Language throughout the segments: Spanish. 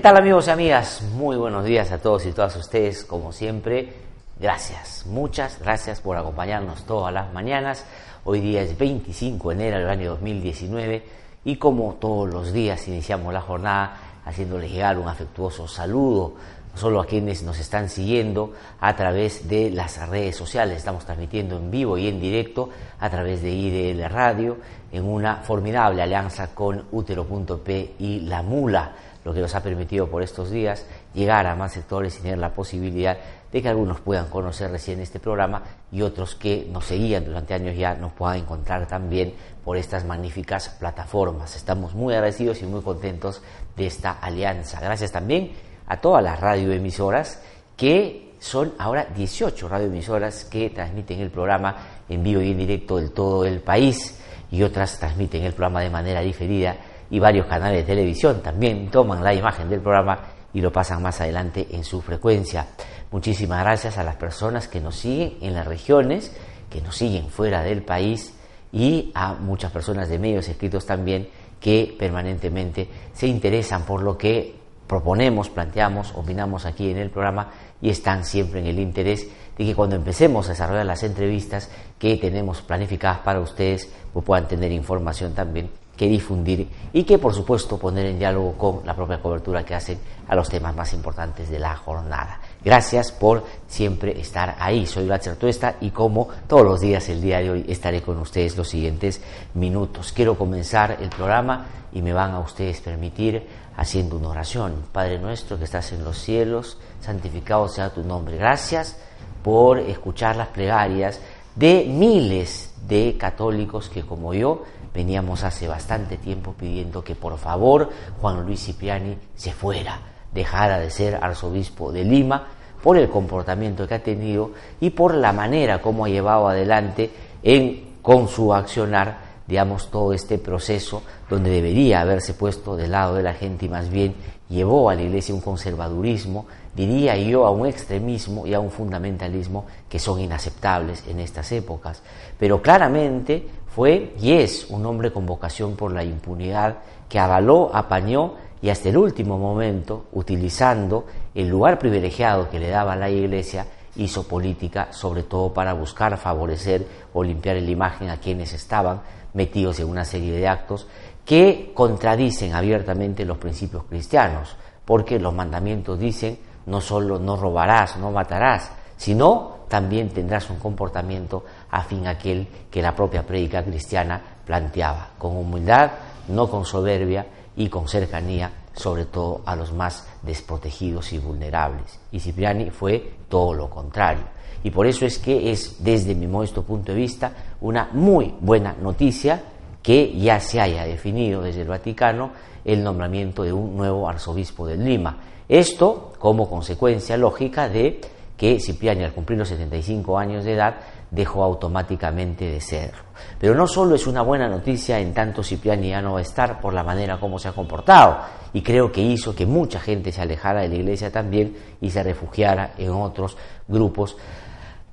¿Qué tal amigos y amigas? Muy buenos días a todos y todas ustedes, como siempre. Gracias, muchas gracias por acompañarnos todas las mañanas. Hoy día es 25 de enero del año 2019 y como todos los días iniciamos la jornada haciéndoles llegar un afectuoso saludo, no solo a quienes nos están siguiendo a través de las redes sociales, estamos transmitiendo en vivo y en directo a través de IDL Radio en una formidable alianza con Utero.p y La Mula lo que nos ha permitido por estos días llegar a más sectores y tener la posibilidad de que algunos puedan conocer recién este programa y otros que nos seguían durante años ya nos puedan encontrar también por estas magníficas plataformas. Estamos muy agradecidos y muy contentos de esta alianza. Gracias también a todas las radioemisoras que son ahora 18 radioemisoras que transmiten el programa en vivo y en directo del todo el país y otras transmiten el programa de manera diferida y varios canales de televisión también toman la imagen del programa y lo pasan más adelante en su frecuencia. Muchísimas gracias a las personas que nos siguen en las regiones, que nos siguen fuera del país y a muchas personas de medios escritos también que permanentemente se interesan por lo que proponemos, planteamos, opinamos aquí en el programa y están siempre en el interés de que cuando empecemos a desarrollar las entrevistas que tenemos planificadas para ustedes, pues puedan tener información también que difundir y que por supuesto poner en diálogo con la propia cobertura que hacen a los temas más importantes de la jornada. Gracias por siempre estar ahí. Soy Gatzer Tuesta y como todos los días el día de hoy estaré con ustedes los siguientes minutos. Quiero comenzar el programa y me van a ustedes permitir haciendo una oración. Padre nuestro que estás en los cielos, santificado sea tu nombre. Gracias por escuchar las plegarias de miles de católicos que como yo veníamos hace bastante tiempo pidiendo que por favor Juan Luis Cipriani se fuera, dejara de ser arzobispo de Lima por el comportamiento que ha tenido y por la manera como ha llevado adelante en, con su accionar digamos, todo este proceso donde debería haberse puesto del lado de la gente y más bien llevó a la Iglesia un conservadurismo, diría yo, a un extremismo y a un fundamentalismo que son inaceptables en estas épocas. Pero claramente fue y es un hombre con vocación por la impunidad que avaló, apañó y hasta el último momento, utilizando el lugar privilegiado que le daba la Iglesia, hizo política sobre todo para buscar favorecer o limpiar la imagen a quienes estaban metidos en una serie de actos que contradicen abiertamente los principios cristianos, porque los mandamientos dicen no solo no robarás, no matarás, sino también tendrás un comportamiento afín a aquel que la propia prédica cristiana planteaba, con humildad, no con soberbia y con cercanía, sobre todo a los más desprotegidos y vulnerables. Y Cipriani fue todo lo contrario. Y por eso es que es, desde mi modesto punto de vista, una muy buena noticia que ya se haya definido desde el Vaticano el nombramiento de un nuevo arzobispo de Lima. Esto como consecuencia lógica de que Cipriani al cumplir los 75 años de edad dejó automáticamente de serlo. Pero no solo es una buena noticia en tanto Cipriani ya no va a estar por la manera como se ha comportado y creo que hizo que mucha gente se alejara de la iglesia también y se refugiara en otros grupos,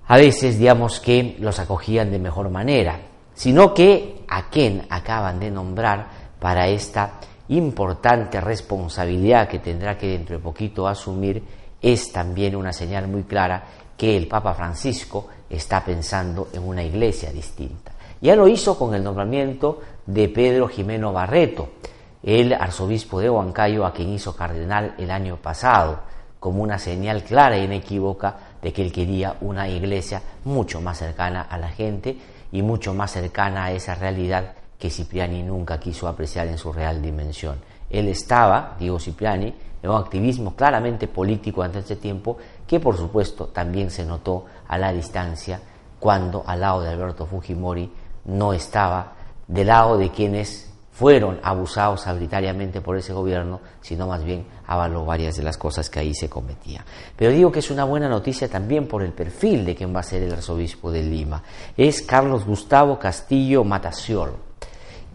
a veces digamos que los acogían de mejor manera, sino que a quien acaban de nombrar para esta importante responsabilidad que tendrá que dentro de poquito asumir es también una señal muy clara que el Papa Francisco está pensando en una iglesia distinta. Ya lo hizo con el nombramiento de Pedro Jimeno Barreto, el arzobispo de Huancayo, a quien hizo cardenal el año pasado, como una señal clara e inequívoca de que él quería una iglesia mucho más cercana a la gente y mucho más cercana a esa realidad que Cipriani nunca quiso apreciar en su real dimensión. Él estaba, digo Cipriani, en un activismo claramente político ante ese tiempo, que por supuesto también se notó a la distancia cuando al lado de Alberto Fujimori no estaba del lado de quienes fueron abusados arbitrariamente por ese gobierno, sino más bien avaló varias de las cosas que ahí se cometían. Pero digo que es una buena noticia también por el perfil de quien va a ser el arzobispo de Lima. Es Carlos Gustavo Castillo Mataciol.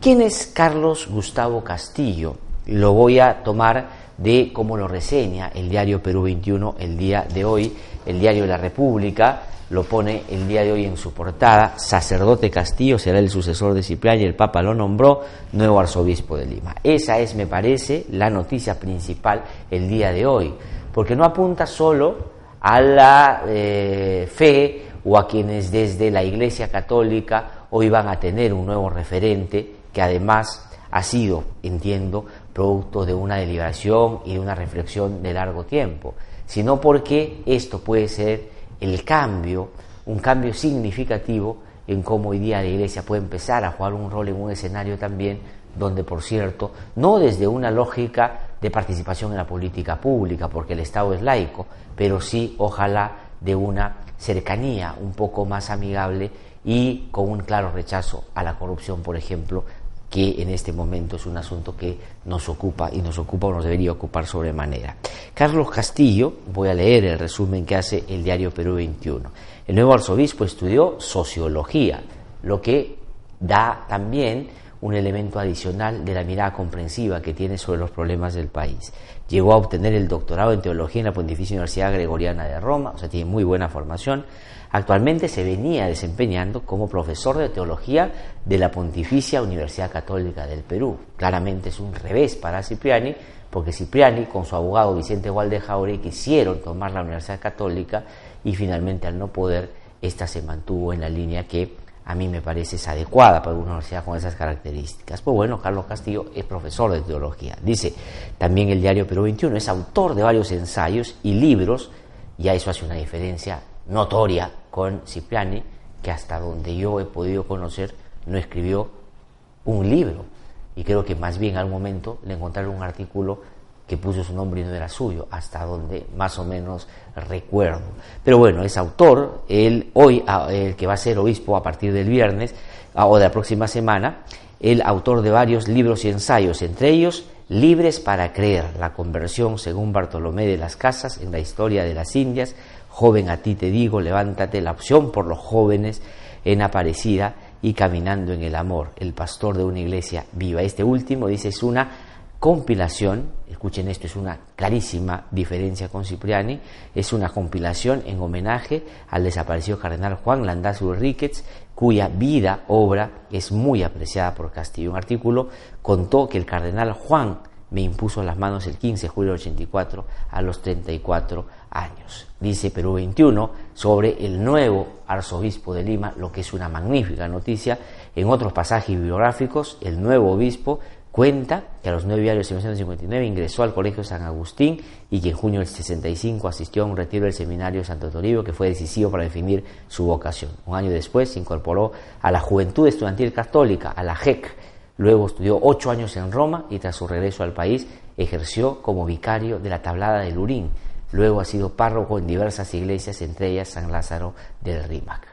¿Quién es Carlos Gustavo Castillo? Lo voy a tomar de cómo lo reseña el diario Perú 21 el día de hoy, el diario de la República, lo pone el día de hoy en su portada, sacerdote Castillo será el sucesor de Cipriani, el Papa lo nombró nuevo arzobispo de Lima. Esa es, me parece, la noticia principal el día de hoy, porque no apunta solo a la eh, fe o a quienes desde la Iglesia Católica hoy van a tener un nuevo referente que además ha sido, entiendo, producto de una deliberación y de una reflexión de largo tiempo, sino porque esto puede ser el cambio, un cambio significativo en cómo hoy día la Iglesia puede empezar a jugar un rol en un escenario también donde, por cierto, no desde una lógica de participación en la política pública, porque el Estado es laico, pero sí, ojalá, de una cercanía un poco más amigable y con un claro rechazo a la corrupción, por ejemplo, que en este momento es un asunto que nos ocupa y nos ocupa o nos debería ocupar sobremanera. Carlos Castillo, voy a leer el resumen que hace el diario Perú 21. El nuevo arzobispo estudió sociología, lo que da también un elemento adicional de la mirada comprensiva que tiene sobre los problemas del país. Llegó a obtener el doctorado en teología en la Pontificia Universidad Gregoriana de Roma, o sea, tiene muy buena formación. Actualmente se venía desempeñando como profesor de teología de la Pontificia Universidad Católica del Perú. Claramente es un revés para Cipriani, porque Cipriani con su abogado Vicente Gualdejaure quisieron tomar la Universidad Católica y finalmente al no poder, esta se mantuvo en la línea que a mí me parece es adecuada para una universidad con esas características. Pues bueno, Carlos Castillo es profesor de teología. Dice también el diario Perú 21, es autor de varios ensayos y libros, ya eso hace una diferencia notoria con Cipriani, que hasta donde yo he podido conocer no escribió un libro. Y creo que más bien al momento le encontraron un artículo que puso su nombre y no era suyo, hasta donde más o menos recuerdo. Pero bueno, es autor, él hoy, el que va a ser obispo a partir del viernes o de la próxima semana, el autor de varios libros y ensayos, entre ellos Libres para creer, la conversión según Bartolomé de las Casas en la historia de las Indias, Joven a ti te digo, levántate, la opción por los jóvenes en Aparecida y caminando en el amor, el pastor de una iglesia viva. Este último dice es una compilación, escuchen esto, es una clarísima diferencia con Cipriani, es una compilación en homenaje al desaparecido cardenal Juan Landazur Ricketts, cuya vida, obra, es muy apreciada por Castillo. Un artículo contó que el cardenal Juan me impuso las manos el 15 de julio del 84 a los 34 años. Dice Perú 21 sobre el nuevo arzobispo de Lima, lo que es una magnífica noticia. En otros pasajes bibliográficos, el nuevo obispo cuenta que a los nueve años de 1959 ingresó al Colegio San Agustín y que en junio del 65 asistió a un retiro del seminario Santo Toribio que fue decisivo para definir su vocación. Un año después se incorporó a la Juventud Estudiantil Católica, a la JEC, Luego estudió ocho años en Roma y tras su regreso al país ejerció como vicario de la Tablada de Lurín. Luego ha sido párroco en diversas iglesias, entre ellas San Lázaro del Rímac.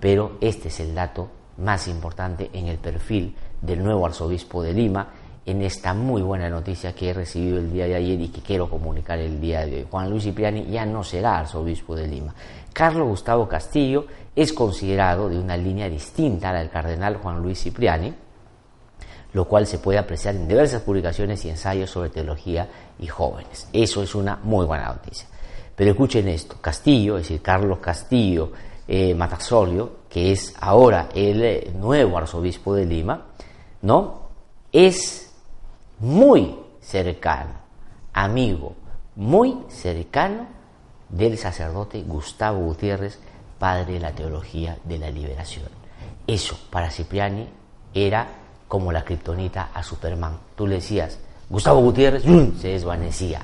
Pero este es el dato más importante en el perfil del nuevo arzobispo de Lima, en esta muy buena noticia que he recibido el día de ayer y que quiero comunicar el día de hoy. Juan Luis Cipriani ya no será arzobispo de Lima. Carlos Gustavo Castillo es considerado de una línea distinta a la del cardenal Juan Luis Cipriani, lo cual se puede apreciar en diversas publicaciones y ensayos sobre teología y jóvenes. Eso es una muy buena noticia. Pero escuchen esto, Castillo, es decir, Carlos Castillo eh, que es ahora el eh, nuevo arzobispo de Lima, ¿no? Es muy cercano, amigo, muy cercano del sacerdote Gustavo Gutiérrez, padre de la teología de la liberación. Eso para Cipriani era como la kriptonita a Superman. Tú le decías, Gustavo Gutiérrez, se desvanecía.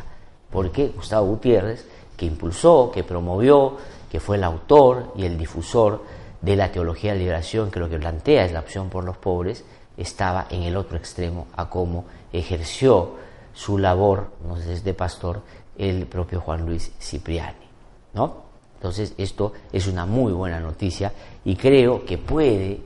Porque Gustavo Gutiérrez, que impulsó, que promovió, que fue el autor y el difusor de la teología de liberación, que lo que plantea es la opción por los pobres, estaba en el otro extremo a cómo ejerció su labor, no sé, de pastor, el propio Juan Luis Cipriani, ¿no? Entonces, esto es una muy buena noticia y creo que puede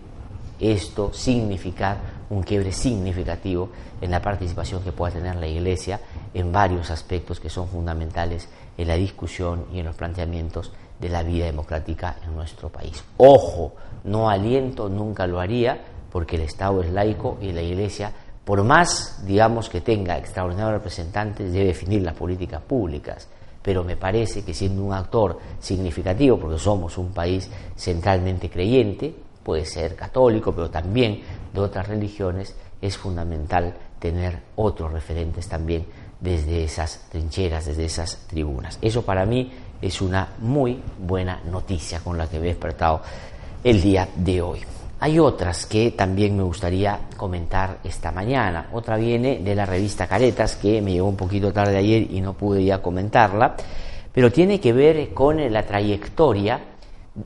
esto significar un quiebre significativo en la participación que pueda tener la Iglesia en varios aspectos que son fundamentales en la discusión y en los planteamientos de la vida democrática en nuestro país. Ojo, no aliento, nunca lo haría, porque el Estado es laico y la Iglesia, por más, digamos, que tenga extraordinarios representantes, debe definir las políticas públicas. Pero me parece que siendo un actor significativo, porque somos un país centralmente creyente, puede ser católico, pero también de otras religiones, es fundamental tener otros referentes también desde esas trincheras, desde esas tribunas. Eso para mí es una muy buena noticia con la que me he despertado el día de hoy. Hay otras que también me gustaría comentar esta mañana. Otra viene de la revista Caretas, que me llegó un poquito tarde ayer y no pude ya comentarla, pero tiene que ver con la trayectoria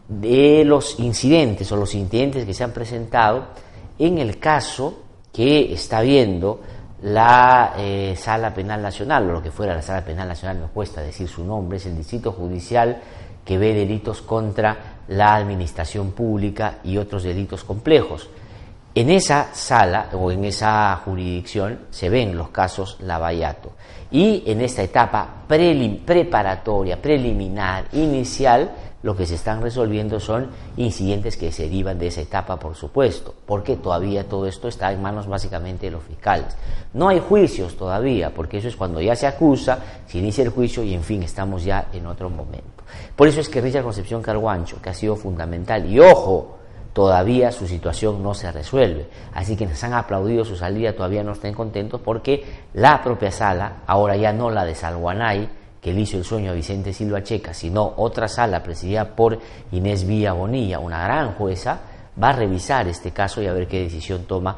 de los incidentes o los incidentes que se han presentado en el caso que está viendo la eh, Sala Penal Nacional, o lo que fuera la Sala Penal Nacional, me cuesta decir su nombre, es el Distrito Judicial que ve delitos contra la administración pública y otros delitos complejos. En esa sala o en esa jurisdicción se ven los casos Lavallato. Y en esta etapa preparatoria, preliminar, inicial, lo que se están resolviendo son incidentes que se derivan de esa etapa, por supuesto, porque todavía todo esto está en manos básicamente de los fiscales. No hay juicios todavía, porque eso es cuando ya se acusa, se inicia el juicio y en fin, estamos ya en otro momento. Por eso es que Richard Concepción Carguancho, que ha sido fundamental, y ojo, todavía su situación no se resuelve. Así que nos han aplaudido su salida, todavía no estén contentos porque la propia sala, ahora ya no la de Salguanay, que le hizo el sueño a Vicente Silva Checa, sino otra sala presidida por Inés Villa Bonilla, una gran jueza, va a revisar este caso y a ver qué decisión toma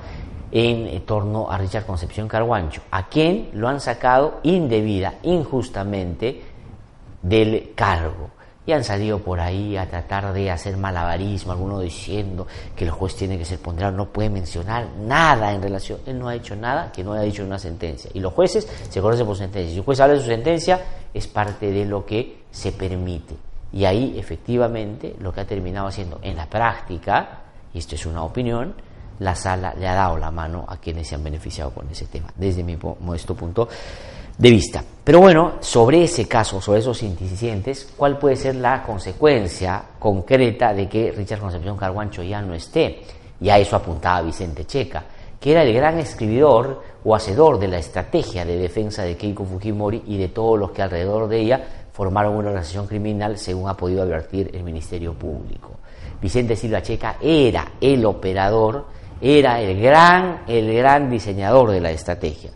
en torno a Richard Concepción Carguancho, a quien lo han sacado indebida, injustamente del cargo y han salido por ahí a tratar de hacer malabarismo, alguno diciendo que el juez tiene que ser ponderado, no puede mencionar nada en relación, él no ha hecho nada que no haya dicho una sentencia. Y los jueces se conocen por sentencia. Si el juez habla de su sentencia, es parte de lo que se permite. Y ahí, efectivamente, lo que ha terminado haciendo en la práctica, y esto es una opinión, la sala le ha dado la mano a quienes se han beneficiado con ese tema, desde mi modesto punto de vista. Pero bueno, sobre ese caso, sobre esos incidentes, ¿cuál puede ser la consecuencia concreta de que Richard Concepción Carguancho ya no esté? Y a eso apuntaba Vicente Checa, que era el gran escribidor o hacedor de la estrategia de defensa de Keiko Fujimori y de todos los que alrededor de ella formaron una organización criminal, según ha podido advertir el Ministerio Público. Vicente Silva Checa era el operador, era el gran, el gran diseñador de la estrategia.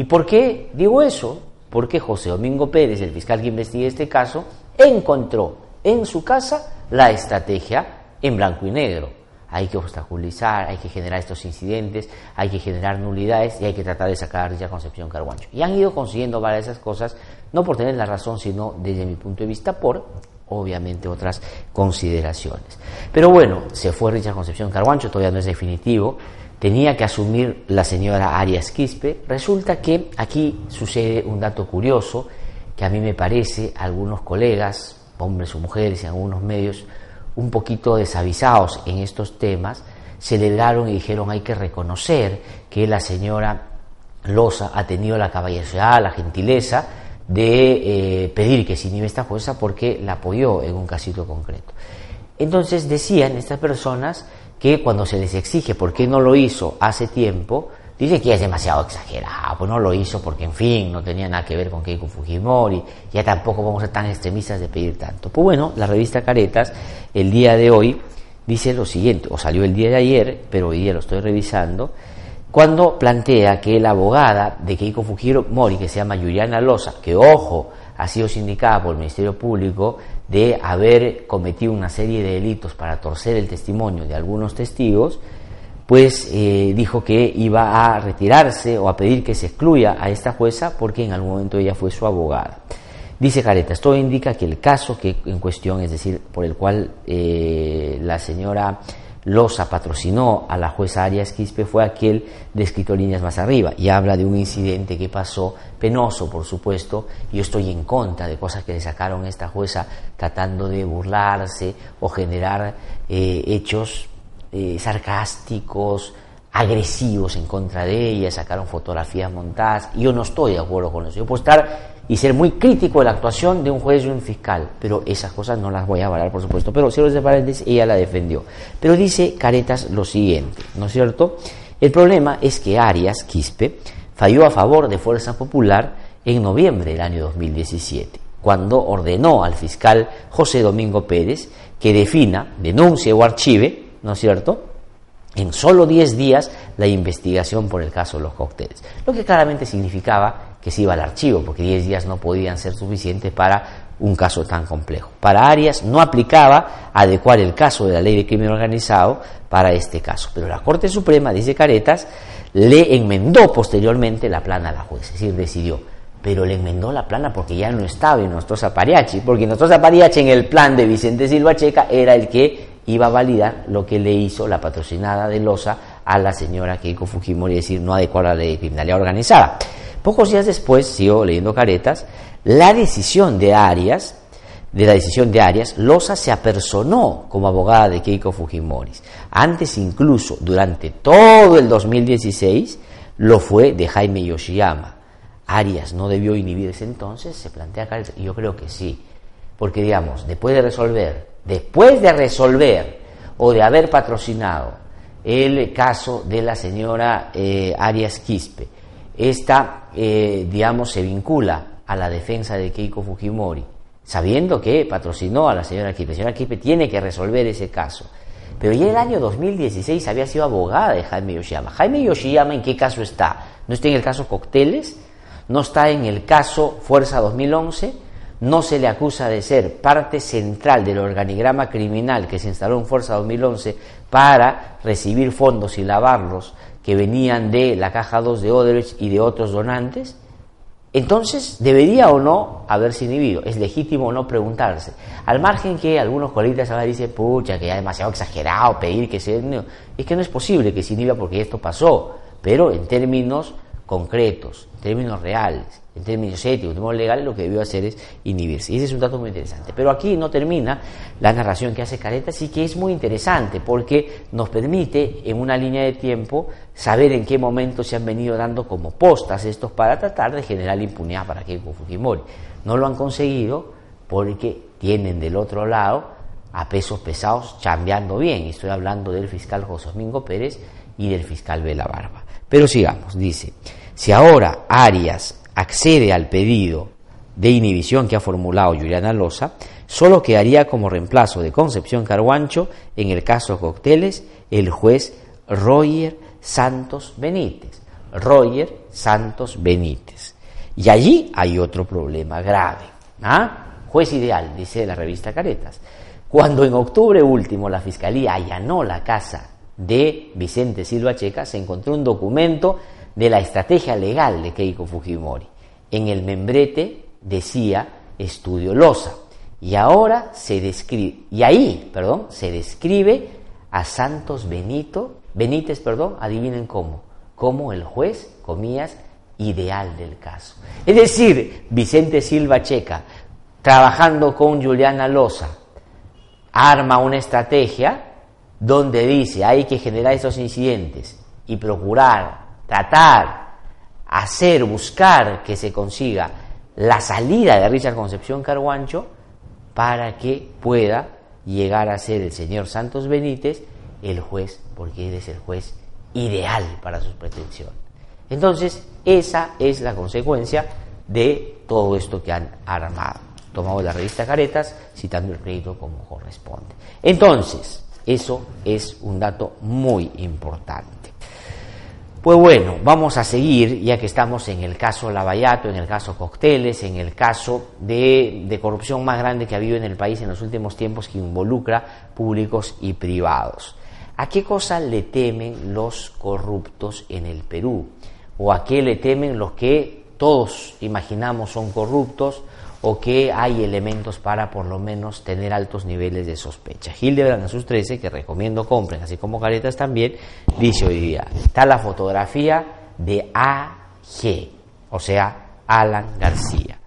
¿Y por qué digo eso? Porque José Domingo Pérez, el fiscal que investiga este caso, encontró en su casa la estrategia en blanco y negro. Hay que obstaculizar, hay que generar estos incidentes, hay que generar nulidades y hay que tratar de sacar a Concepción Carguancho. Y han ido consiguiendo varias de esas cosas, no por tener la razón, sino desde mi punto de vista por, obviamente, otras consideraciones. Pero bueno, se fue Richard Concepción Carguancho, todavía no es definitivo tenía que asumir la señora Arias Quispe. Resulta que aquí sucede un dato curioso que a mí me parece algunos colegas, hombres o mujeres en algunos medios, un poquito desavisados en estos temas, celebraron y dijeron hay que reconocer que la señora Loza ha tenido la caballerosidad, la gentileza de eh, pedir que se inhibe esta jueza porque la apoyó en un casito concreto. Entonces decían estas personas que cuando se les exige por qué no lo hizo hace tiempo, dice que es demasiado exagerado, pues no lo hizo porque, en fin, no tenía nada que ver con Keiko Fujimori, ya tampoco vamos a ser tan extremistas de pedir tanto. Pues bueno, la revista Caretas, el día de hoy, dice lo siguiente, o salió el día de ayer, pero hoy día lo estoy revisando, cuando plantea que la abogada de Keiko Fujimori, que se llama Juliana Loza, que ojo, ha sido sindicada por el Ministerio Público de haber cometido una serie de delitos para torcer el testimonio de algunos testigos, pues eh, dijo que iba a retirarse o a pedir que se excluya a esta jueza porque en algún momento ella fue su abogada. Dice Careta, esto indica que el caso que en cuestión, es decir, por el cual eh, la señora Loza patrocinó a la jueza Arias Quispe fue aquel descrito líneas más arriba. Y habla de un incidente que pasó, penoso por supuesto, yo estoy en contra de cosas que le sacaron a esta jueza tratando de burlarse o generar eh, hechos eh, sarcásticos, agresivos en contra de ella, sacaron fotografías montadas, yo no estoy de acuerdo con eso, yo puedo estar y ser muy crítico de la actuación de un juez y un fiscal, pero esas cosas no las voy a avalar, por supuesto, pero cierro de paréntesis, ella la defendió. Pero dice Caretas lo siguiente, ¿no es cierto? El problema es que Arias Quispe falló a favor de Fuerza Popular en noviembre del año 2017, cuando ordenó al fiscal José Domingo Pérez que defina, denuncie o archive, ¿no es cierto?, en solo 10 días la investigación por el caso de los cócteles, lo que claramente significaba que se iba al archivo, porque 10 días no podían ser suficientes para un caso tan complejo. Para Arias no aplicaba adecuar el caso de la ley de crimen organizado para este caso, pero la Corte Suprema, dice Caretas, le enmendó posteriormente la plana a la jueza, es decir, decidió, pero le enmendó la plana porque ya no estaba en nuestro Zapariachi, porque nuestro Zapariachi en el plan de Vicente Silva Checa era el que iba a validar lo que le hizo la patrocinada de Loza a la señora Keiko Fujimori, decir, no adecuar la ley de criminalidad organizada. Pocos días después, sigo leyendo caretas, la decisión de Arias, de la decisión de Arias, Loza se apersonó como abogada de Keiko Fujimori. Antes incluso, durante todo el 2016, lo fue de Jaime Yoshiyama. Arias no debió inhibirse entonces, se plantea Caretas, yo creo que sí, porque digamos, después de resolver, después de resolver o de haber patrocinado el caso de la señora eh, Arias Quispe, esta, eh, digamos, se vincula a la defensa de Keiko Fujimori, sabiendo que patrocinó a la señora Kipe. La señora Kipe tiene que resolver ese caso. Pero ya el año 2016 había sido abogada de Jaime Yoshiyama. Jaime Yoshiyama, ¿en qué caso está? ¿No está en el caso Cocteles? ¿No está en el caso Fuerza 2011? ¿No se le acusa de ser parte central del organigrama criminal que se instaló en Fuerza 2011 para recibir fondos y lavarlos que venían de la caja 2 de Odebrecht y de otros donantes, entonces debería o no haberse inhibido. Es legítimo o no preguntarse. Al margen que algunos colegas ahora dicen, pucha, que ya es demasiado exagerado pedir que se... es que no es posible que se inhiba porque esto pasó, pero en términos concretos, en términos reales, en términos éticos, en términos legales, lo que debió hacer es inhibirse. Y ese es un dato muy interesante. Pero aquí no termina la narración que hace Careta, sí que es muy interesante porque nos permite, en una línea de tiempo, saber en qué momento se han venido dando como postas estos para tratar de generar impunidad para Keiko Fujimori. No lo han conseguido porque tienen del otro lado a pesos pesados chambeando bien. Estoy hablando del fiscal José Domingo Pérez y del fiscal Vela Barba. Pero sigamos, dice. Si ahora Arias accede al pedido de inhibición que ha formulado Juliana Loza, solo quedaría como reemplazo de Concepción Carguancho en el caso Cocteles el juez Roger Santos Benítez. Roger Santos Benítez. Y allí hay otro problema grave. ¿ah? Juez ideal, dice la revista Caretas. Cuando en octubre último la Fiscalía allanó la casa de Vicente Silva Checa, se encontró un documento de la estrategia legal de Keiko Fujimori. En el membrete decía estudio Loza y ahora se describe y ahí, perdón, se describe a Santos Benito, Benítez, perdón, adivinen cómo, como el juez, comillas, ideal del caso. Es decir, Vicente Silva Checa, trabajando con Juliana Loza, arma una estrategia donde dice hay que generar esos incidentes y procurar tratar, hacer, buscar que se consiga la salida de Richard Concepción Carguancho para que pueda llegar a ser el señor Santos Benítez el juez, porque él es el juez ideal para sus pretensiones. Entonces, esa es la consecuencia de todo esto que han armado. Tomamos la revista Caretas, citando el crédito como corresponde. Entonces, eso es un dato muy importante. Pues bueno, vamos a seguir, ya que estamos en el caso Lavallato, en el caso Cocteles, en el caso de, corrupción más grande que ha habido en el país en los últimos tiempos que involucra públicos y privados. ¿A qué cosa le temen los corruptos en el Perú? ¿O a qué le temen los que todos imaginamos son corruptos o que hay elementos para por lo menos tener altos niveles de sospecha. Hildebrand en sus 13, que recomiendo compren, así como Caretas también, dice hoy día, está la fotografía de AG, o sea, Alan García.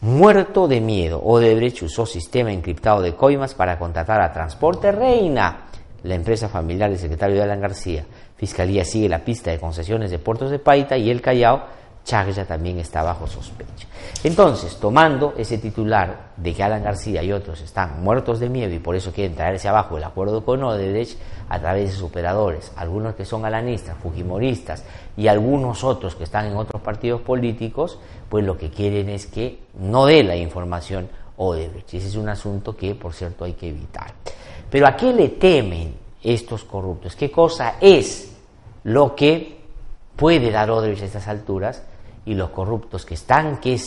Muerto de miedo, Odebrecht usó sistema encriptado de coimas para contratar a Transporte Reina, la empresa familiar del secretario de Alan García. Fiscalía sigue la pista de concesiones de puertos de Paita y el Callao Chaglla también está bajo sospecha. Entonces, tomando ese titular de que Alan García y otros están muertos de miedo y por eso quieren traerse abajo el acuerdo con Odebrecht a través de sus operadores, algunos que son alanistas, fujimoristas y algunos otros que están en otros partidos políticos, pues lo que quieren es que no dé la información Odebrecht. Ese es un asunto que, por cierto, hay que evitar. Pero ¿a qué le temen estos corruptos? ¿Qué cosa es lo que puede dar Odebrecht a estas alturas? Y los corruptos que están que,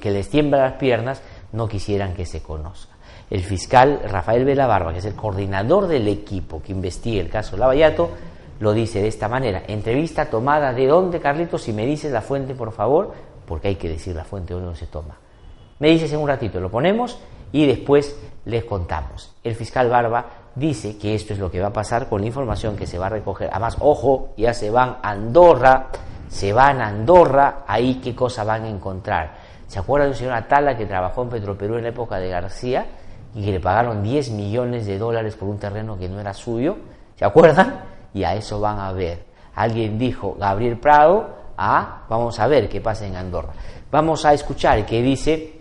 que les tiemblan las piernas no quisieran que se conozca. El fiscal Rafael Vela Barba, que es el coordinador del equipo que investiga el caso Lavallato, lo dice de esta manera. Entrevista tomada de dónde, Carlitos, si me dices la fuente, por favor, porque hay que decir la fuente donde se toma. Me dices en un ratito, lo ponemos y después les contamos. El fiscal Barba dice que esto es lo que va a pasar con la información que se va a recoger. Además, ojo, ya se van a Andorra se van a Andorra, ahí qué cosa van a encontrar. ¿Se acuerda de un señor Atala que trabajó en Petroperú en la época de García y que le pagaron 10 millones de dólares por un terreno que no era suyo? ¿Se acuerdan? Y a eso van a ver. Alguien dijo, Gabriel Prado, ah, vamos a ver qué pasa en Andorra. Vamos a escuchar qué dice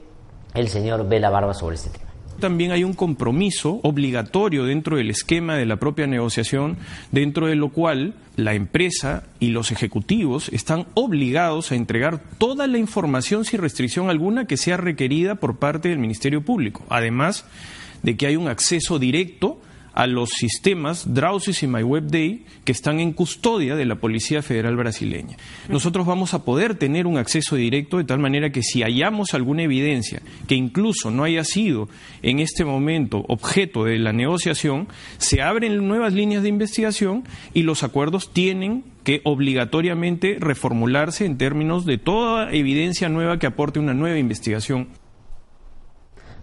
el señor Vela Barba sobre este tema también hay un compromiso obligatorio dentro del esquema de la propia negociación, dentro de lo cual la empresa y los ejecutivos están obligados a entregar toda la información sin restricción alguna que sea requerida por parte del Ministerio Público. Además de que hay un acceso directo a los sistemas Drowsys y MyWebDay que están en custodia de la Policía Federal Brasileña. Nosotros vamos a poder tener un acceso directo de tal manera que si hallamos alguna evidencia que incluso no haya sido en este momento objeto de la negociación, se abren nuevas líneas de investigación y los acuerdos tienen que obligatoriamente reformularse en términos de toda evidencia nueva que aporte una nueva investigación.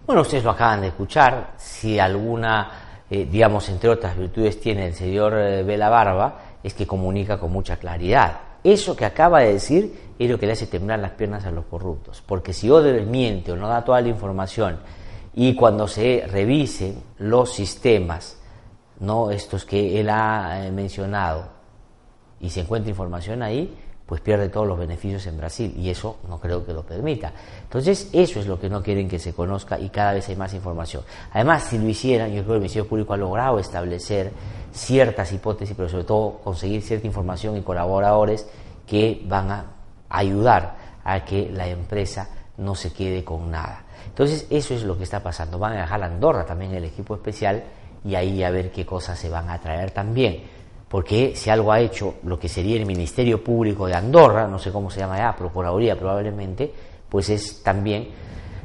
Bueno, ustedes lo acaban de escuchar. Si alguna eh, digamos, entre otras virtudes tiene el señor eh, Barba, es que comunica con mucha claridad. Eso que acaba de decir es lo que le hace temblar las piernas a los corruptos, porque si Odebrecht miente o no da toda la información y cuando se revisen los sistemas, no estos que él ha eh, mencionado, y se encuentra información ahí, pues pierde todos los beneficios en Brasil y eso no creo que lo permita. Entonces, eso es lo que no quieren que se conozca y cada vez hay más información. Además, si lo hicieran, yo creo que el Ministerio Público ha logrado establecer ciertas hipótesis, pero sobre todo conseguir cierta información y colaboradores que van a ayudar a que la empresa no se quede con nada. Entonces, eso es lo que está pasando. Van a dejar a Andorra también el equipo especial y ahí a ver qué cosas se van a traer también porque si algo ha hecho lo que sería el Ministerio Público de Andorra, no sé cómo se llama ya, Procuraduría probablemente, pues es también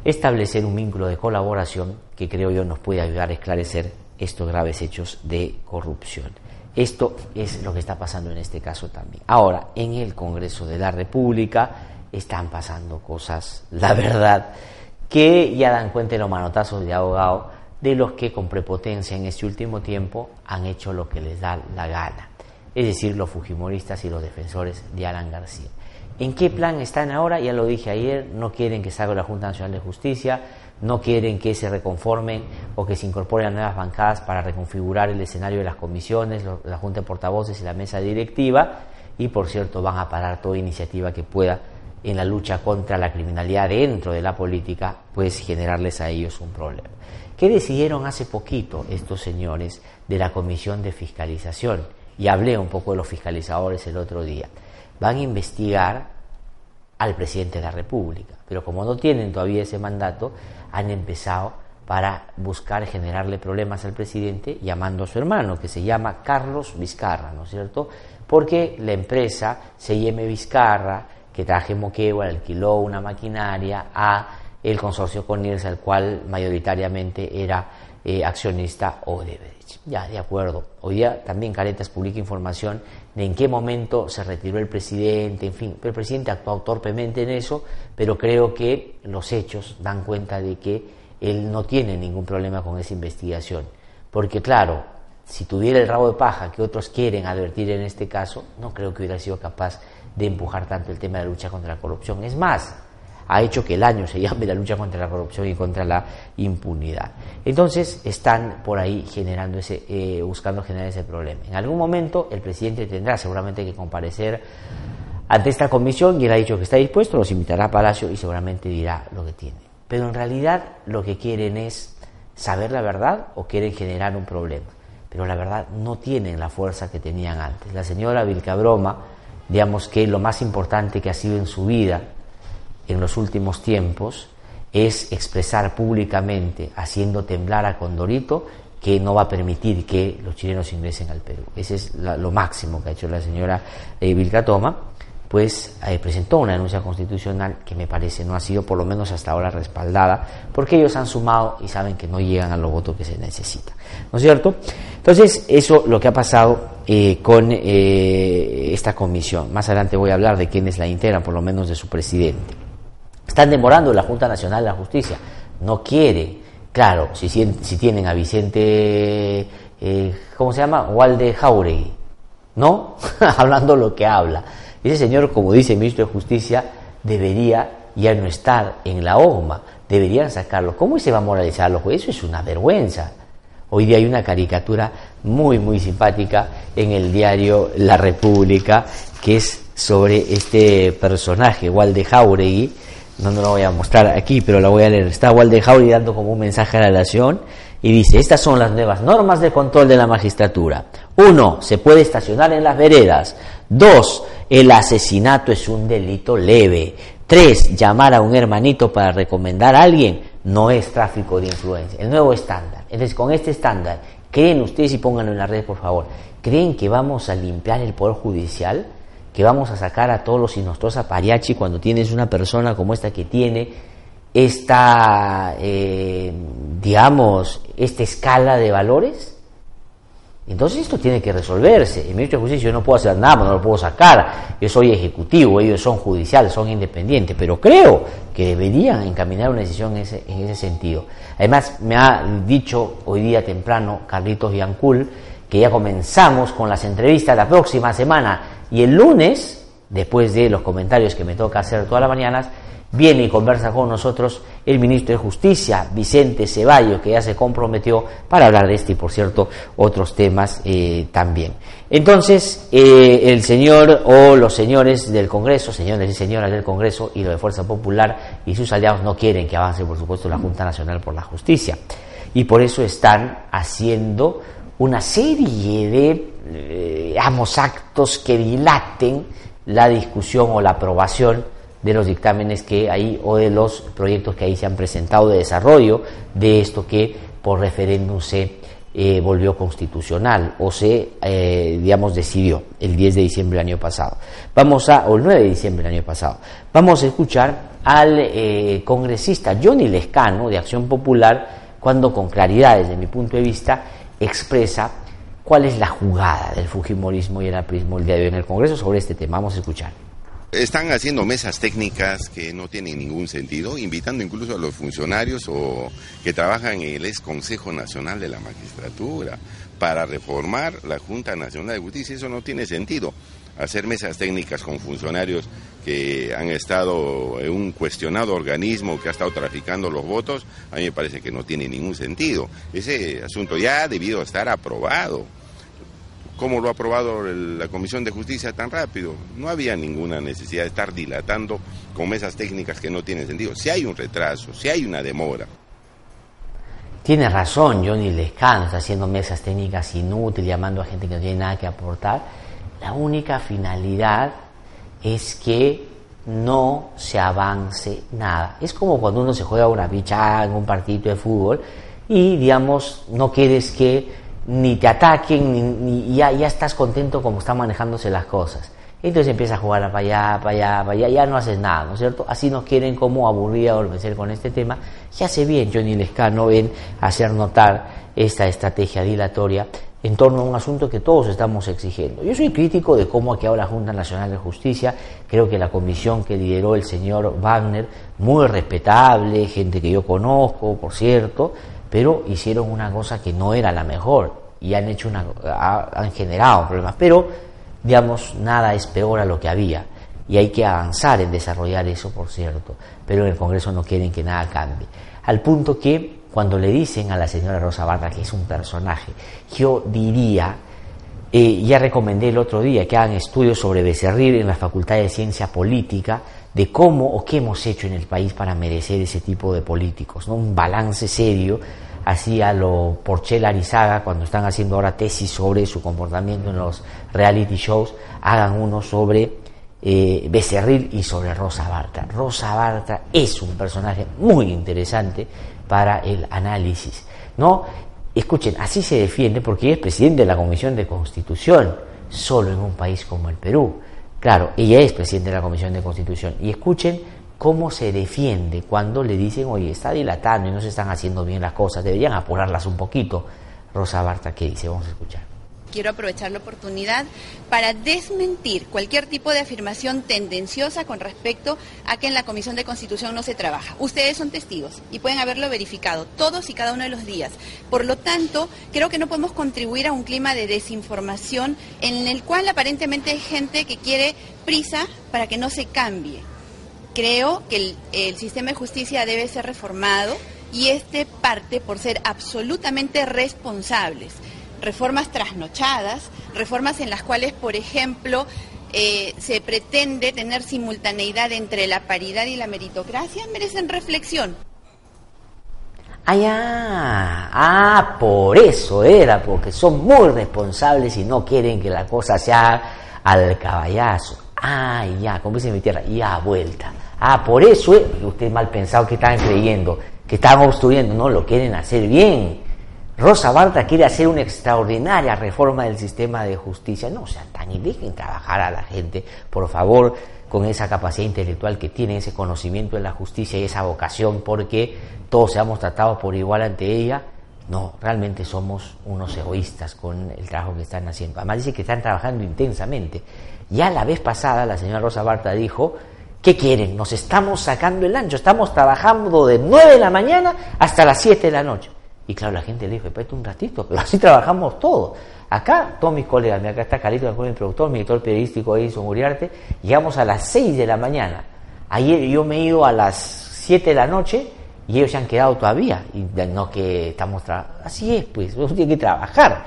establecer un vínculo de colaboración que creo yo nos puede ayudar a esclarecer estos graves hechos de corrupción. Esto es lo que está pasando en este caso también. Ahora, en el Congreso de la República están pasando cosas, la verdad, que ya dan cuenta de los manotazos de abogado de los que con prepotencia en este último tiempo han hecho lo que les da la gana, es decir, los fujimoristas y los defensores de Alan García. ¿En qué plan están ahora? Ya lo dije ayer, no quieren que salga la Junta Nacional de Justicia, no quieren que se reconformen o que se incorporen a nuevas bancadas para reconfigurar el escenario de las comisiones, la Junta de Portavoces y la mesa directiva, y por cierto van a parar toda iniciativa que pueda en la lucha contra la criminalidad dentro de la política, pues generarles a ellos un problema. ¿Qué decidieron hace poquito estos señores de la Comisión de Fiscalización? Y hablé un poco de los fiscalizadores el otro día. Van a investigar al presidente de la República, pero como no tienen todavía ese mandato, han empezado para buscar generarle problemas al presidente llamando a su hermano, que se llama Carlos Vizcarra, ¿no es cierto? Porque la empresa CIM Vizcarra, que traje Moquegua, alquiló una maquinaria a el consorcio Cornils, al cual mayoritariamente era eh, accionista Odebrecht. Ya, de acuerdo. Hoy día también Caretas publica información de en qué momento se retiró el presidente, en fin, el presidente actuado torpemente en eso, pero creo que los hechos dan cuenta de que él no tiene ningún problema con esa investigación, porque claro, si tuviera el rabo de paja que otros quieren advertir en este caso, no creo que hubiera sido capaz de empujar tanto el tema de la lucha contra la corrupción. Es más, ha hecho que el año se llame la lucha contra la corrupción y contra la impunidad. Entonces están por ahí generando ese, eh, buscando generar ese problema. En algún momento el presidente tendrá seguramente que comparecer ante esta comisión y él ha dicho que está dispuesto, los invitará a Palacio y seguramente dirá lo que tiene. Pero en realidad lo que quieren es saber la verdad o quieren generar un problema. Pero la verdad no tienen la fuerza que tenían antes. La señora Vilcabroma, digamos que lo más importante que ha sido en su vida en los últimos tiempos es expresar públicamente, haciendo temblar a Condorito, que no va a permitir que los chilenos ingresen al Perú. Ese es lo máximo que ha hecho la señora eh, Vilcatoma, pues eh, presentó una denuncia constitucional que me parece no ha sido por lo menos hasta ahora respaldada, porque ellos han sumado y saben que no llegan a los votos que se necesita. ¿No es cierto? Entonces, eso lo que ha pasado eh, con esta comisión. Más adelante voy a hablar de quiénes la integran, por lo menos de su presidente. Están demorando la Junta Nacional de la Justicia. No quiere. Claro, si, tienen a Vicente, eh, ¿cómo se llama? Walde Jauregui, ¿no? Hablando lo que habla. Ese señor, como dice el ministro de Justicia, debería ya no estar en la OGMA. Deberían sacarlo. ¿Cómo se va a moralizar los jueces? Eso es una vergüenza. Hoy día hay una caricatura muy, muy simpática en el diario La República que es sobre este personaje, Walde Jauregui, no, no lo voy a mostrar aquí, pero la voy a leer. Está Waldejauri dando como un mensaje a la nación y dice, estas son las nuevas normas de control de la magistratura. Uno, se puede estacionar en las veredas. Dos, el asesinato es un delito leve. Tres, llamar a un hermanito para recomendar a alguien no es tráfico de influencia. El nuevo estándar. Entonces, con este estándar, ¿creen ustedes y pónganlo en la red, por favor? ¿Creen que vamos a limpiar el Poder Judicial? Que vamos a sacar a todos los inostros a pariachi cuando tienes una persona como esta que tiene esta, eh, digamos, esta escala de valores? Entonces esto tiene que resolverse. El ministro de Justicia yo no puedo hacer nada, no lo puedo sacar. Yo soy ejecutivo, ellos son judiciales, son independientes, pero creo que deberían encaminar una decisión en ese, en ese sentido. Además, me ha dicho hoy día temprano Carlitos Yancul que ya comenzamos con las entrevistas la próxima semana y el lunes, después de los comentarios que me toca hacer todas las mañanas, viene y conversa con nosotros el ministro de Justicia, Vicente Ceballos, que ya se comprometió para hablar de este y, por cierto, otros temas eh, también. Entonces, eh, el señor o los señores del Congreso, señores y señoras del Congreso y los de Fuerza Popular y sus aliados no quieren que avance, por supuesto, la Junta Nacional por la Justicia. Y por eso están haciendo una serie de eh, actos que dilaten la discusión o la aprobación de los dictámenes que hay o de los proyectos que ahí se han presentado de desarrollo de esto que por referéndum se eh, volvió constitucional o se, eh, digamos, decidió el 10 de diciembre del año pasado. Vamos a, o el 9 de diciembre del año pasado, vamos a escuchar al congresista Johnny Lescano de Acción Popular cuando con claridad desde mi punto de vista expresa cuál es la jugada del Fujimorismo y el aprismo el día de hoy en el Congreso sobre este tema. Vamos a escuchar. Están haciendo mesas técnicas que no tienen ningún sentido, invitando incluso a los funcionarios o que trabajan en el ex Consejo Nacional de la Magistratura para reformar la Junta Nacional de Justicia. Eso no tiene sentido. Hacer mesas técnicas con funcionarios que han estado en un cuestionado organismo que ha estado traficando los votos, a mí me parece que no tiene ningún sentido. Ese asunto ya ha debido estar aprobado. ¿Cómo lo ha aprobado la Comisión de Justicia tan rápido? No había ninguna necesidad de estar dilatando con mesas técnicas que no tienen sentido. Si hay un retraso, si hay una demora. Tiene razón Johnny Lescano, haciendo mesas técnicas inútiles, llamando a gente que no tiene nada que aportar. La única finalidad es que no se avance nada. Es como cuando uno se juega una bicha en un partido de fútbol y, digamos, no quieres que ni te ataquen, ni, ya, ya estás contento como están manejándose las cosas. Entonces empiezas a jugar para allá, para allá, para allá, ya no haces nada, ¿no es cierto? Así nos quieren como aburrir o vencer con este tema. Y hace bien Johnny Lescano en hacer notar esta estrategia dilatoria en torno a un asunto que todos estamos exigiendo. Yo soy crítico de cómo ha quedado la Junta Nacional de Justicia, creo que la comisión que lideró el señor Wagner, muy respetable, gente que yo conozco, por cierto, pero hicieron una cosa que no era la mejor y han hecho una han generado problemas, pero digamos nada es peor a lo que había y hay que avanzar en desarrollar eso, por cierto, pero en el Congreso no quieren que nada cambie. Al punto que cuando le dicen a la señora Rosa Barra que es un personaje, yo diría, eh, ya recomendé el otro día que hagan estudios sobre Becerril en la Facultad de Ciencia Política, de cómo o qué hemos hecho en el país para merecer ese tipo de políticos, un balance serio, así a lo Porchel Arizaga, cuando están haciendo ahora tesis sobre su comportamiento en los reality shows, hagan uno sobre eh, Becerril y sobre Rosa Bartra. Rosa Bartra es un personaje muy interesante para el análisis. ¿no? Escuchen, así se defiende porque ella es presidente de la Comisión de Constitución, solo en un país como el Perú. Claro, ella es presidente de la Comisión de Constitución. Y escuchen cómo se defiende cuando le dicen, oye, está dilatando y no se están haciendo bien las cosas, deberían apurarlas un poquito. Rosa Barta, ¿qué dice? Vamos a escuchar quiero aprovechar la oportunidad para desmentir cualquier tipo de afirmación tendenciosa con respecto a que en la Comisión de Constitución no se trabaja. Ustedes son testigos y pueden haberlo verificado todos y cada uno de los días. Por lo tanto, creo que no podemos contribuir a un clima de desinformación en el cual aparentemente hay gente que quiere prisa para que no se cambie. Creo que el, sistema de justicia debe ser reformado y este parte por ser absolutamente responsables reformas trasnochadas, reformas en las cuales, por ejemplo, eh, se pretende tener simultaneidad entre la paridad y la meritocracia, merecen reflexión. Ah, ya. Ah, por eso era, porque son muy responsables y no quieren que la cosa sea al caballazo. Ah, ya, como dice mi tierra, ya vuelta. Ah, por eso es, usted mal pensado que están creyendo, que están obstruyendo, no, lo quieren hacer bien. Rosa Barta quiere hacer una extraordinaria reforma del sistema de justicia. No sean tan y dejen trabajar a la gente, por favor, con esa capacidad intelectual que tiene, ese conocimiento de la justicia y esa vocación, porque todos seamos tratados por igual ante ella. No, realmente somos unos egoístas con el trabajo que están haciendo. Además dice que están trabajando intensamente. Ya la vez pasada la señora Rosa Barta dijo, ¿qué quieren? Nos estamos sacando el ancho, estamos trabajando de 9 de la mañana hasta las 7 de la noche. Y claro, la gente le dijo, espérate un ratito, pero así trabajamos todos. Acá, todos mis colegas, acá está Carito, mi productor, mi editor periodístico Edison Uriarte, llegamos a las 6 de la mañana. Ayer yo me he ido a las 7 de la noche y ellos se han quedado todavía. Y no que estamos Así es, pues, uno tiene que trabajar.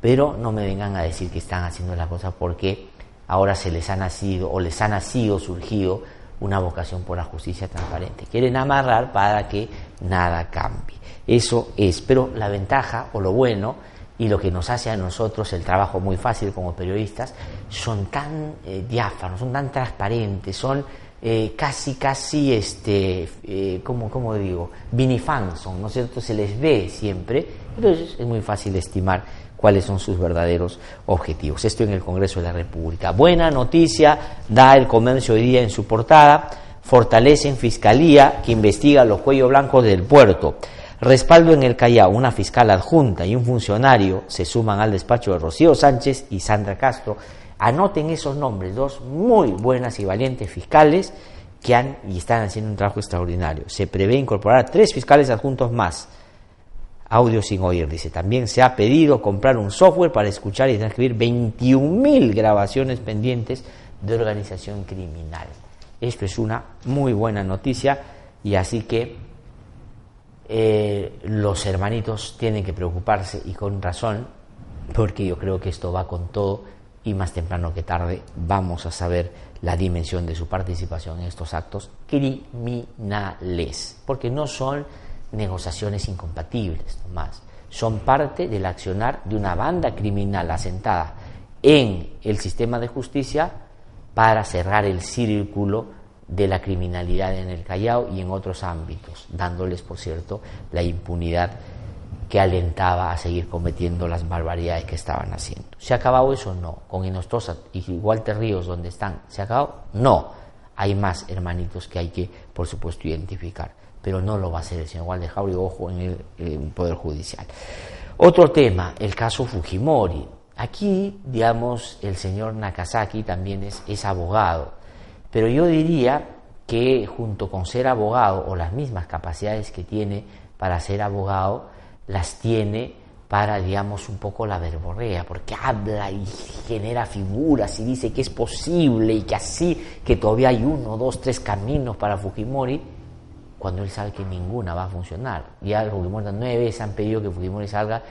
Pero no me vengan a decir que están haciendo las cosas porque ahora se les ha nacido o les ha nacido, surgido una vocación por la justicia transparente. Quieren amarrar para que nada cambie. Eso es, pero la ventaja o lo bueno y lo que nos hace a nosotros el trabajo muy fácil como periodistas son tan eh, diáfanos, son tan transparentes, son eh, casi, casi, este, eh, ¿cómo, digo? Vinifans son, ¿no es cierto? Se les ve siempre, entonces es muy fácil estimar cuáles son sus verdaderos objetivos. Esto en el Congreso de la República. Buena noticia da el comercio hoy día en su portada, fortalecen Fiscalía que investiga los cuellos blancos del puerto. Respaldo en el Callao, una fiscal adjunta y un funcionario se suman al despacho de Rocío Sánchez y Sandra Castro. Anoten esos nombres, dos muy buenas y valientes fiscales que han y están haciendo un trabajo extraordinario. Se prevé incorporar tres fiscales adjuntos más. Audio sin oír, dice. También se ha pedido comprar un software para escuchar y transcribir 21.000 grabaciones pendientes de organización criminal. Esto es una muy buena noticia y así que eh, los hermanitos tienen que preocuparse y con razón, porque yo creo que esto va con todo y más temprano que tarde vamos a saber la dimensión de su participación en estos actos criminales, porque no son negociaciones incompatibles, más, son parte del accionar de una banda criminal asentada en el sistema de justicia para cerrar el círculo de la criminalidad en el Callao y en otros ámbitos, dándoles, por cierto, la impunidad que alentaba a seguir cometiendo las barbaridades que estaban haciendo. ¿Se ha acabado eso? No. Con Inostosa y Walter Ríos, donde están, ¿se ha acabado? No. Hay más hermanitos que hay que, por supuesto, identificar. Pero no lo va a hacer el señor Waldejauri, ojo, en el, Poder Judicial. Otro tema, el caso Fujimori. Aquí, digamos, el señor Nakazaki también es, es abogado, pero yo diría que junto con ser abogado o las mismas capacidades que tiene para ser abogado, las tiene para, digamos, un poco la verborrea, porque habla y genera figuras y dice que es posible y que así, que todavía hay uno, dos, tres caminos para Fujimori, cuando él sabe que ninguna va a funcionar. Ya el Fujimori nueve veces han pedido que Fujimori salga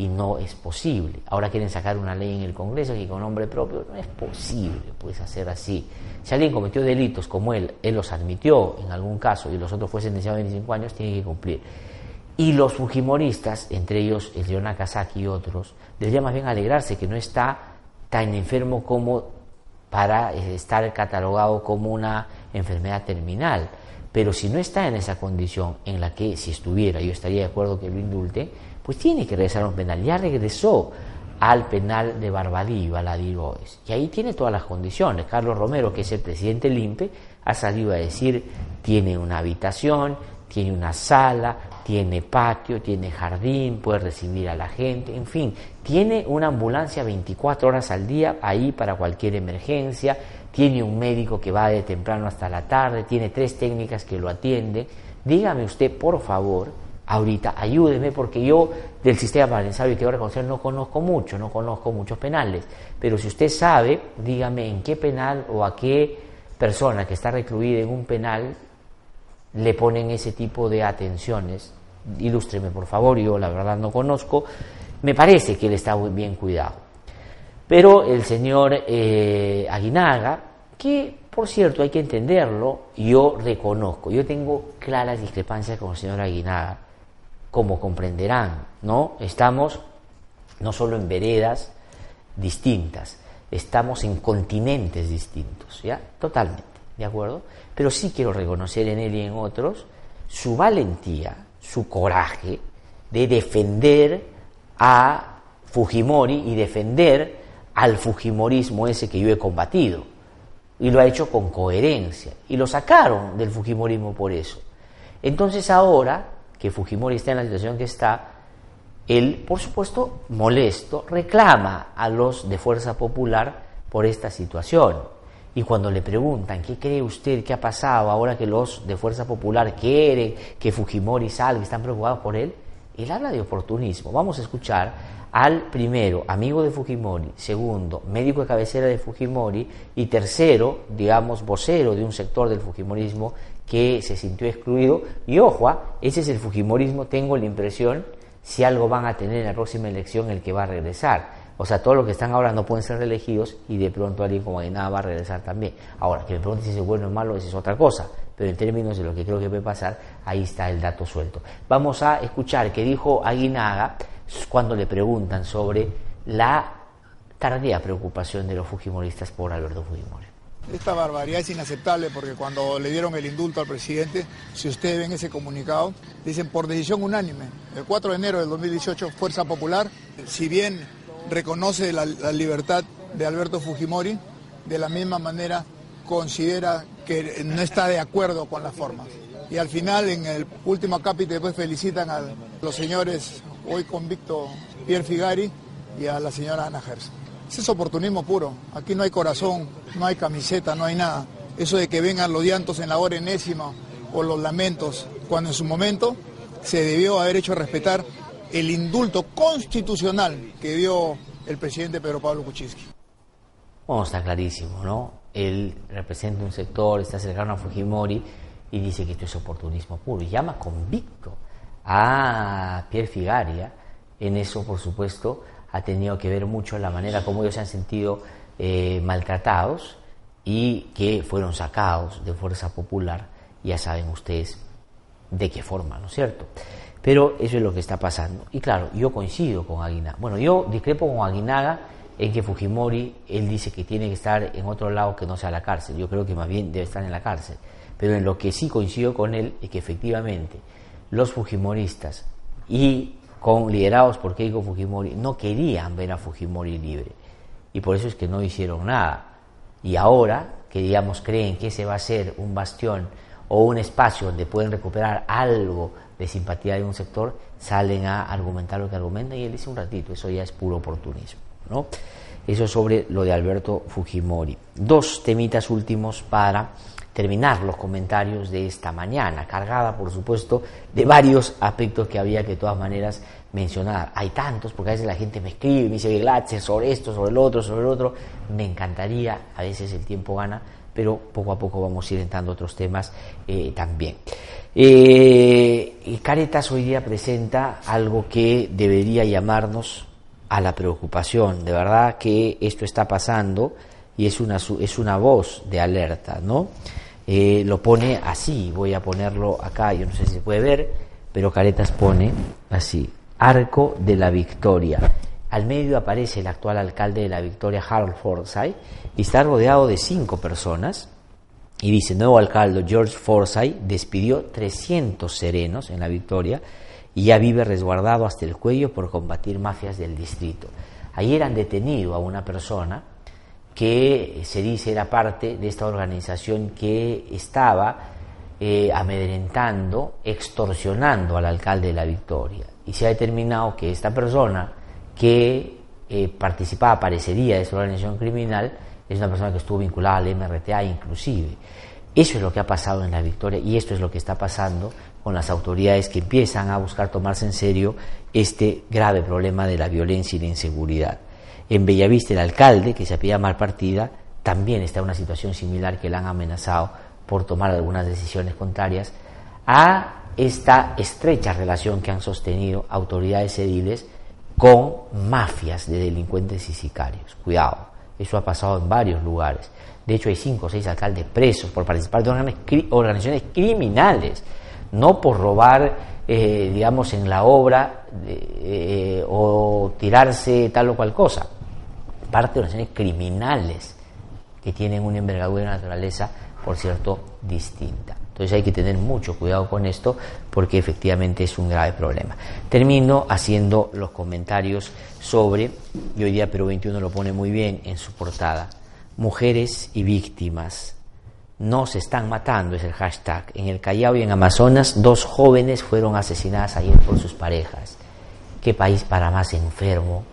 y no es posible. Ahora quieren sacar una ley en el Congreso que con nombre propio no es posible, puedes hacer así. Si alguien cometió delitos como él, él los admitió en algún caso y los otros fue sentenciado a 25 años, tiene que cumplir. Y los fujimoristas, entre ellos el señor Nakazaki y otros, deberían más bien alegrarse que no está tan enfermo como para eh, estar catalogado como una enfermedad terminal. Pero si no está en esa condición en la que si estuviera, yo estaría de acuerdo que lo indulte, pues tiene que regresar a un penal. Ya regresó al penal de la Digoes. Y ahí tiene todas las condiciones. Carlos Romero, que es el presidente Limpe, ha salido a decir, tiene una habitación, tiene una sala, tiene patio, tiene jardín, puede recibir a la gente, en fin, tiene una ambulancia 24 horas al día ahí para cualquier emergencia, tiene un médico que va de temprano hasta la tarde, tiene tres técnicas que lo atienden. Dígame usted, por favor, ahorita, ayúdeme, porque yo del sistema penitenciario que voy a reconocer no conozco mucho, no conozco muchos penales, pero si usted sabe, dígame en qué penal o a qué persona que está recluida en un penal le ponen ese tipo de atenciones. Ilústreme, por favor, yo la verdad no conozco. Me parece que él está muy bien cuidado. Pero el señor eh, Aguinaga, que por cierto hay que entenderlo, yo reconozco, yo tengo claras discrepancias con el señor Aguinaga, como comprenderán, ¿no? Estamos no solo en veredas distintas, estamos en continentes distintos, ¿ya? Totalmente, ¿de acuerdo? pero sí quiero reconocer en él y en otros su valentía, su coraje de defender a Fujimori y defender al Fujimorismo ese que yo he combatido. Y lo ha hecho con coherencia. Y lo sacaron del Fujimorismo por eso. Entonces ahora que Fujimori está en la situación que está, él, por supuesto, molesto, reclama a los de Fuerza Popular por esta situación. Y cuando le preguntan, ¿qué cree usted que ha pasado ahora que los de Fuerza Popular quieren que Fujimori salga, están preocupados por él? Él habla de oportunismo. Vamos a escuchar al primero, amigo de Fujimori, segundo, médico de cabecera de Fujimori y tercero, digamos, vocero de un sector del Fujimorismo que se sintió excluido. Y ojo, ¿ah? ese es el Fujimorismo, tengo la impresión, si algo van a tener en la próxima elección el que va a regresar o sea, todos los que están ahora no pueden ser reelegidos y de pronto alguien como nada va a regresar también. Ahora, que me pregunte si es bueno o malo, eso es otra cosa. Pero en términos de lo que creo que puede pasar, ahí está el dato suelto. Vamos a escuchar qué dijo Aguinaga cuando le preguntan sobre la tardía preocupación de los fujimoristas por Alberto Fujimori. Esta barbaridad es inaceptable porque cuando le dieron el indulto al presidente, si ustedes ven ese comunicado, dicen por decisión unánime, el 4 de enero del 2018, Fuerza Popular, si bien reconoce la, libertad de Alberto Fujimori, de la misma manera considera que no está de acuerdo con las formas. Y al final, en el último capítulo, después felicitan a los señores hoy convicto Pierre Figari y a la señora Ana Gers. Ese es oportunismo puro. Aquí no hay corazón, no hay camiseta, no hay nada. Eso de que vengan los llantos en la hora enésima o los lamentos, cuando en su momento se debió haber hecho respetar el indulto constitucional que dio el presidente Pedro Pablo Kuczynski. Bueno, está clarísimo, ¿no? Él representa un sector, está cercano a Fujimori y dice que esto es oportunismo puro y llama convicto a Pierre Figaria. En eso, por supuesto, ha tenido que ver mucho la manera como ellos se han sentido eh, maltratados y que fueron sacados de Fuerza Popular, ya saben ustedes de qué forma, ¿no es cierto? Pero eso es lo que está pasando. Y claro, yo coincido con Aguinaga. Bueno, yo discrepo con Aguinaga en que Fujimori, él dice que tiene que estar en otro lado que no sea la cárcel. Yo creo que más bien debe estar en la cárcel. Pero en lo que sí coincido con él es que efectivamente los Fujimoristas y con liderados por Keiko Fujimori no querían ver a Fujimori libre. Y por eso es que no hicieron nada. Y ahora que creen que ese va a ser un bastión o un espacio donde pueden recuperar algo de simpatía de un sector, salen a argumentar lo que argumentan y él dice un ratito, eso ya es puro oportunismo. ¿no? Eso sobre lo de Alberto Fujimori. Dos temitas últimos para terminar los comentarios de esta mañana, cargada por supuesto de varios aspectos que había que de todas maneras mencionar. Hay tantos, porque a veces la gente me escribe, me dice, Glatzer, sobre esto, sobre el otro, sobre el otro. Me encantaría, a veces el tiempo gana, pero poco a poco vamos a ir entrando otros temas eh, también. Eh, Caretas hoy día presenta algo que debería llamarnos a la preocupación. De verdad que esto está pasando y es una, es una voz de alerta, ¿no? Eh, lo pone así, voy a ponerlo acá, yo no sé si se puede ver, pero Caretas pone así, Arco de la Victoria. Al medio aparece el actual alcalde de la Victoria, Harold Forsyth, y está rodeado de cinco personas. Y dice, nuevo alcalde George Forsyth despidió 300 serenos en la Victoria y ya vive resguardado hasta el cuello por combatir mafias del distrito. Ayer han detenido a una persona que se dice era parte de esta organización que estaba eh, amedrentando, extorsionando al alcalde de la Victoria. Y se ha determinado que esta persona que eh, participaba, parecería de esta organización criminal, es una persona que estuvo vinculada al MRTA inclusive. Eso es lo que ha pasado en la Victoria y esto es lo que está pasando con las autoridades que empiezan a buscar tomarse en serio este grave problema de la violencia y la inseguridad. En Bellavista el alcalde, que se apellida mal partida, también está en una situación similar que le han amenazado por tomar algunas decisiones contrarias a esta estrecha relación que han sostenido autoridades ediles con mafias de delincuentes y sicarios. Cuidado, eso ha pasado en varios lugares. De hecho, hay cinco o seis alcaldes presos por participar de organizaciones criminales, no por robar, eh, digamos, en la obra eh, o tirarse tal o cual cosa. Parte de organizaciones criminales que tienen una envergadura de naturaleza, por cierto, distinta. Entonces hay que tener mucho cuidado con esto porque efectivamente es un grave problema. Termino haciendo los comentarios sobre, y hoy día Perú 21 lo pone muy bien en su portada, mujeres y víctimas. No se están matando, es el hashtag. En el Callao y en Amazonas, dos jóvenes fueron asesinadas ayer por sus parejas. Qué país para más enfermo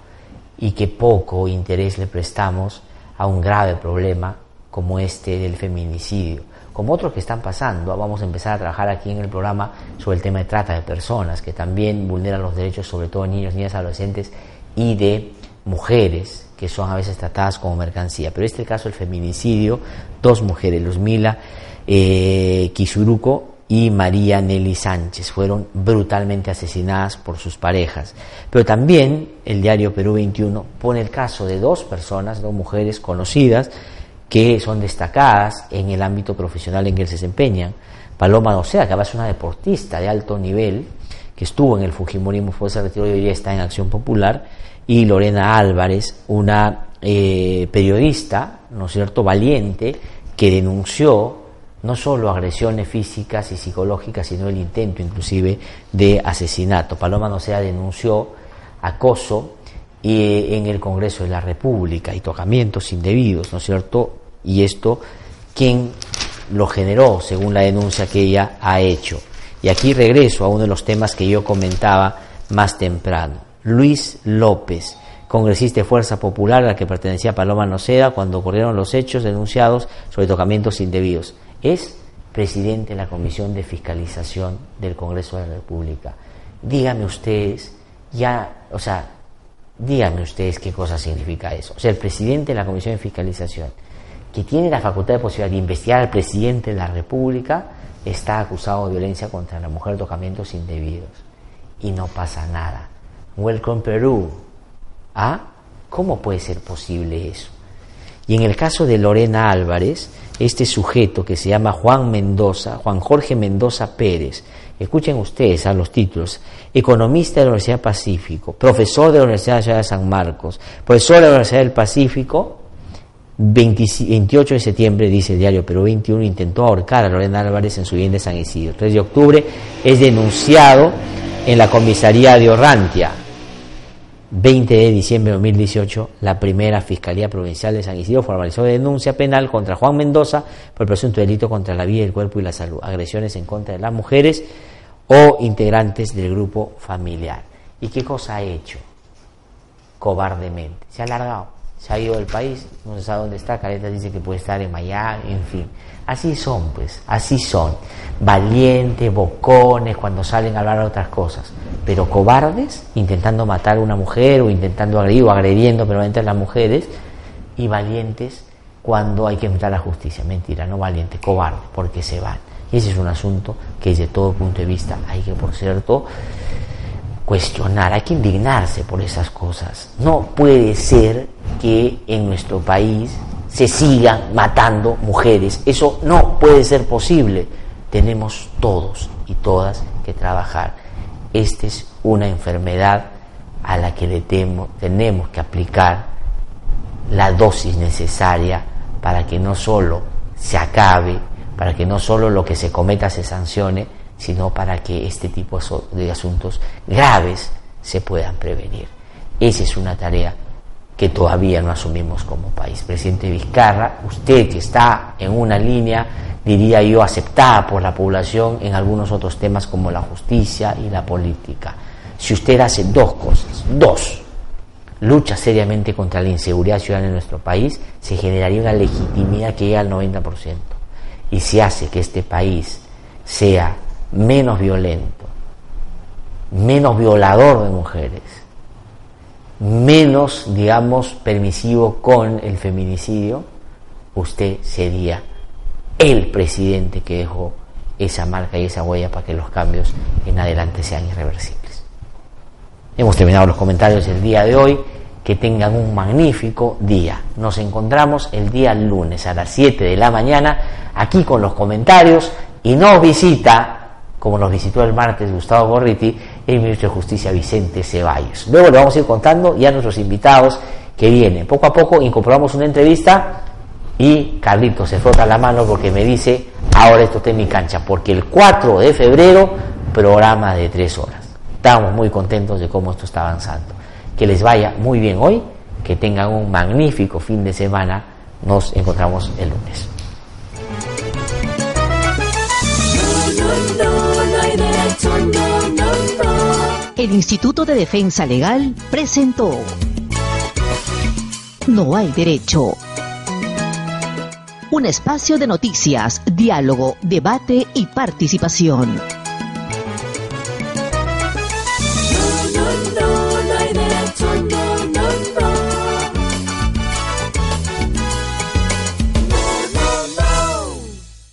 y qué poco interés le prestamos a un grave problema como este del feminicidio como otros que están pasando. Vamos a empezar a trabajar aquí en el programa sobre el tema de trata de personas, que también vulneran los derechos, sobre todo de niños, niñas, adolescentes y de mujeres que son a veces tratadas como mercancía. Pero este es el caso del feminicidio, dos mujeres, Luzmila eh, Kisuruko y María Nelly Sánchez, fueron brutalmente asesinadas por sus parejas. Pero también el diario Perú 21 pone el caso de dos personas, dos mujeres conocidas, que son destacadas en el ámbito profesional en que se desempeñan. Paloma Docea, que es una deportista de alto nivel, que estuvo en el Fujimorismo, fue ese retiro y hoy está en Acción Popular, y Lorena Álvarez, una eh, periodista, ¿no es cierto?, valiente, que denunció no solo agresiones físicas y psicológicas, sino el intento inclusive de asesinato. Paloma Docea denunció acoso y en el Congreso de la República y tocamientos indebidos, ¿no es cierto? Y esto, ¿quién lo generó según la denuncia que ella ha hecho? Y aquí regreso a uno de los temas que yo comentaba más temprano. Luis López, congresista de Fuerza Popular a la que pertenecía Paloma Noceda cuando ocurrieron los hechos denunciados sobre tocamientos indebidos. Es presidente de la Comisión de Fiscalización del Congreso de la República. Díganme ustedes, ya, o sea, Díganme ustedes qué cosa significa eso. O sea, el presidente de la Comisión de Fiscalización, que tiene la facultad de posibilidad de investigar al presidente de la República, está acusado de violencia contra la mujer, tocamientos indebidos. Y no pasa nada. Welcome Perú. ¿Ah? ¿Cómo puede ser posible eso? Y en el caso de Lorena Álvarez, este sujeto que se llama Juan Mendoza, Juan Jorge Mendoza Pérez, Escuchen ustedes a los títulos. Economista de la Universidad Pacífico, profesor de la Universidad de San Marcos, profesor de la Universidad del Pacífico, 28 de septiembre, dice el diario pero 21, intentó ahorcar a Lorena Álvarez en su bien de San Isidro. 3 de octubre es denunciado en la comisaría de Orrantia. 20 de diciembre de 2018, la primera Fiscalía Provincial de San Isidro formalizó denuncia penal contra Juan Mendoza por presunto delito contra la vida, el cuerpo y la salud, agresiones en contra de las mujeres o integrantes del grupo familiar. ¿Y qué cosa ha hecho? Cobardemente. Se ha alargado, se ha ido del país, no se sabe dónde está, Careta dice que puede estar en Miami, en fin. Así son, pues, así son. Valientes, bocones, cuando salen a hablar de otras cosas. Pero cobardes, intentando matar a una mujer o intentando agredir o agrediendo permanentemente a las mujeres. Y valientes cuando hay que enfrentar la justicia. Mentira, no valientes, cobardes, porque se van. Y ese es un asunto que desde todo punto de vista hay que, por cierto, cuestionar, hay que indignarse por esas cosas. No puede ser que en nuestro país se sigan matando mujeres. Eso no puede ser posible. Tenemos todos y todas que trabajar. Esta es una enfermedad a la que le tenemos que aplicar la dosis necesaria para que no solo se acabe, para que no solo lo que se cometa se sancione, sino para que este tipo de asuntos graves se puedan prevenir. Esa es una tarea que todavía no asumimos como país. Presidente Vizcarra, usted que está en una línea, diría yo, aceptada por la población en algunos otros temas como la justicia y la política. Si usted hace dos cosas, dos, lucha seriamente contra la inseguridad ciudadana en nuestro país, se generaría una legitimidad que llega al 90%. Y si hace que este país sea menos violento, menos violador de mujeres, menos, digamos, permisivo con el feminicidio, usted sería el presidente que dejó esa marca y esa huella para que los cambios en adelante sean irreversibles. Hemos terminado los comentarios del día de hoy. Que tengan un magnífico día. Nos encontramos el día lunes a las 7 de la mañana aquí con los comentarios y nos visita, como nos visitó el martes Gustavo Borriti, el ministro de Justicia Vicente Ceballos. Luego le vamos a ir contando ya nuestros invitados que vienen. Poco a poco incorporamos una entrevista y Carlito se frota la mano porque me dice, ahora esto está en mi cancha, porque el 4 de febrero, programa de tres horas. Estamos muy contentos de cómo esto está avanzando. Que les vaya muy bien hoy, que tengan un magnífico fin de semana. Nos encontramos el lunes. El Instituto de Defensa Legal presentó No hay derecho. Un espacio de noticias, diálogo, debate y participación.